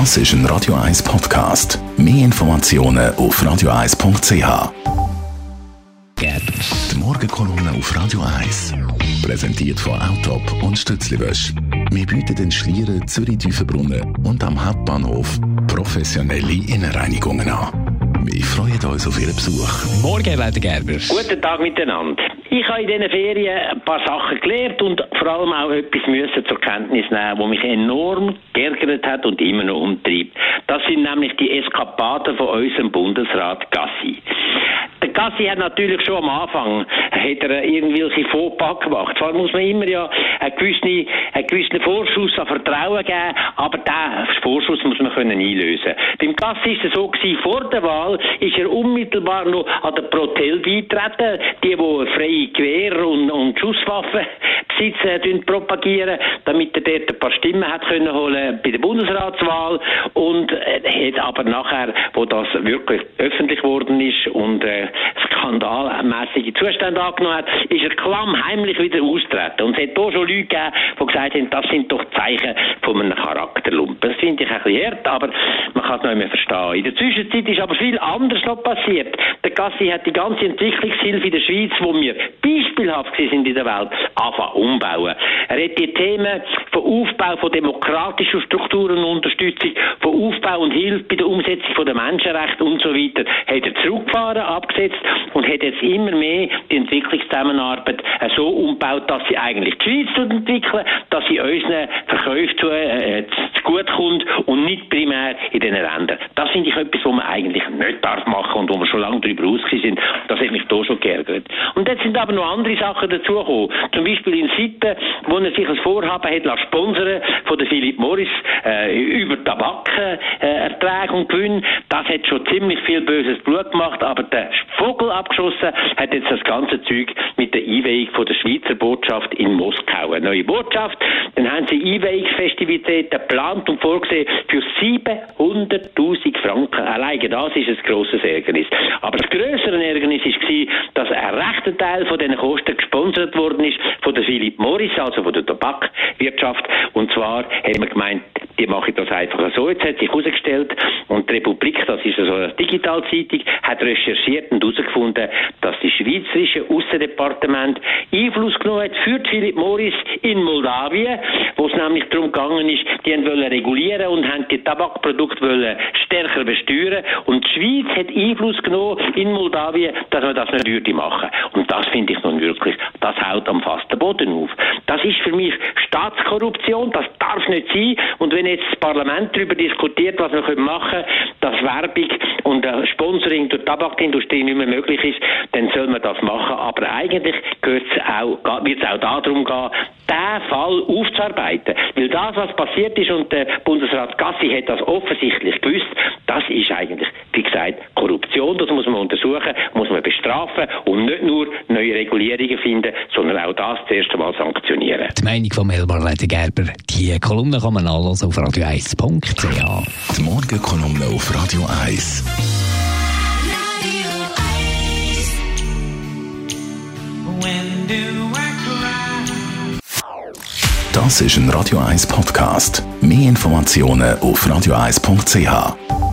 Das ist ein Radio 1 Podcast. Mehr Informationen auf radio1.ch. Die Morgenkolumne auf Radio 1. Präsentiert von Autop und Stützliwösch. Wir bieten den Schlieren, Zürich-Tüfenbrunnen und am Hauptbahnhof professionelle Innenreinigungen an. Wir freuen uns auf Ihren Besuch. Morgen, Leute Gerber. Guten Tag miteinander. Ich habe in diesen Ferien ein paar Sachen gelernt und vor allem auch etwas müssen zur Kenntnis nehmen, was mich enorm geärgert hat und immer noch umtreibt. Das sind nämlich die Eskapaden von unserem Bundesrat Gassi. Gassi hat natürlich schon am Anfang hat er irgendwelche Fauxpas gemacht. Zwar muss man immer ja einen gewissen, einen gewissen Vorschuss an Vertrauen geben, aber diesen Vorschuss muss man können einlösen. Beim Gassi ist es so gewesen, vor der Wahl ist er unmittelbar noch an der Protel beitreten, die, die freie Gewehr und, und Schusswaffen besitzen, propagieren, damit er dort ein paar Stimmen hat können holen bei der Bundesratswahl und äh, hat aber nachher, wo das wirklich öffentlich geworden ist und äh, skandalmäßige Zustände angenommen hat, ist er klammheimlich wieder austreten. Und es hat hier schon Leute gegeben, die gesagt haben, das sind doch Zeichen von einem Charakterlumpen. Das finde ich ein bisschen hart, aber man kann es nicht mehr verstehen. In der Zwischenzeit ist aber viel anderes noch passiert. Der Gassi hat die ganze Entwicklungshilfe in der Schweiz, wo wir beispielhaft sind in der Welt, anfangen umbauen. Er hat die Themen von Aufbau von demokratischen Strukturen und Unterstützung, von Aufbau und Hilfe bei der Umsetzung der Menschenrechte und so weiter, hat er zurückgefahren, abgesetzt und hat jetzt immer mehr die Entwicklungszusammenarbeit so umgebaut, dass sie eigentlich die Schweiz entwickeln, dass sie unseren Verkäufen zu, äh, zu gut kommt und nicht primär in den Ländern. Das finde ich etwas, was man eigentlich nicht darf machen und wo wir schon lange darüber aus sind. Das hat mich da schon geärgert. Und jetzt sind aber noch andere Sachen dazugekommen. Zum Beispiel in Sitten, wo er sich als Vorhaben hat sponsern von der Philip Morris äh, über Tabakerträge äh, und Gewinn. Das hat schon ziemlich viel böses Blut gemacht, aber der Vogel abgeschossen hat jetzt das ganze Zeug mit der Einweihung von der Schweizer Botschaft in Moskau. Eine neue Botschaft. Dann haben sie Einweihungsfestivitäten geplant und vorgesehen für 700.000 Franken. Alleine das ist ein grosses Ärgernis. Aber das größere Ärgernis war, dass ein rechter Teil von diesen Kosten gesponsert worden ist von der Philip Morris, also von der Tabakwirtschaft. Und zwar haben wir gemeint, die machen das einfach so. Jetzt hat sich herausgestellt, und die Republik, das ist also eine Digitalzeitung, hat recherchiert und herausgefunden, dass die schweizerische Außendepartement Einfluss genommen hat für Philip Morris in Moldawien, wo es nämlich darum gegangen ist, die wollen regulieren und haben die Tabakprodukte wollen stärker besteuern. Und die Schweiz hat Einfluss genommen in Moldawien, dass man das nicht würde machen. Das finde ich nun wirklich, das haut am fasten Boden auf. Das ist für mich Staatskorruption, das darf nicht sein. Und wenn jetzt das Parlament darüber diskutiert, was wir machen können, dass Werbung und Sponsoring durch die Tabakindustrie nicht mehr möglich ist, dann soll man das machen. Aber eigentlich wird es auch, auch darum gehen, diesen Fall aufzuarbeiten. Weil das, was passiert ist, und der Bundesrat Gassi hat das offensichtlich gewusst, das ist eigentlich, wie gesagt, Korruption. Das muss man untersuchen, muss man bestrafen und nicht nur neue Regulierungen finden, sondern auch das zuerst einmal sanktionieren. Die Meinung von Melbar Gerber, die Kolumne kann man alles auf radio1.ch. Die Morgenkolumne auf Radio 1. Das ist ein Radio 1 Podcast. Mehr Informationen auf radio1.ch.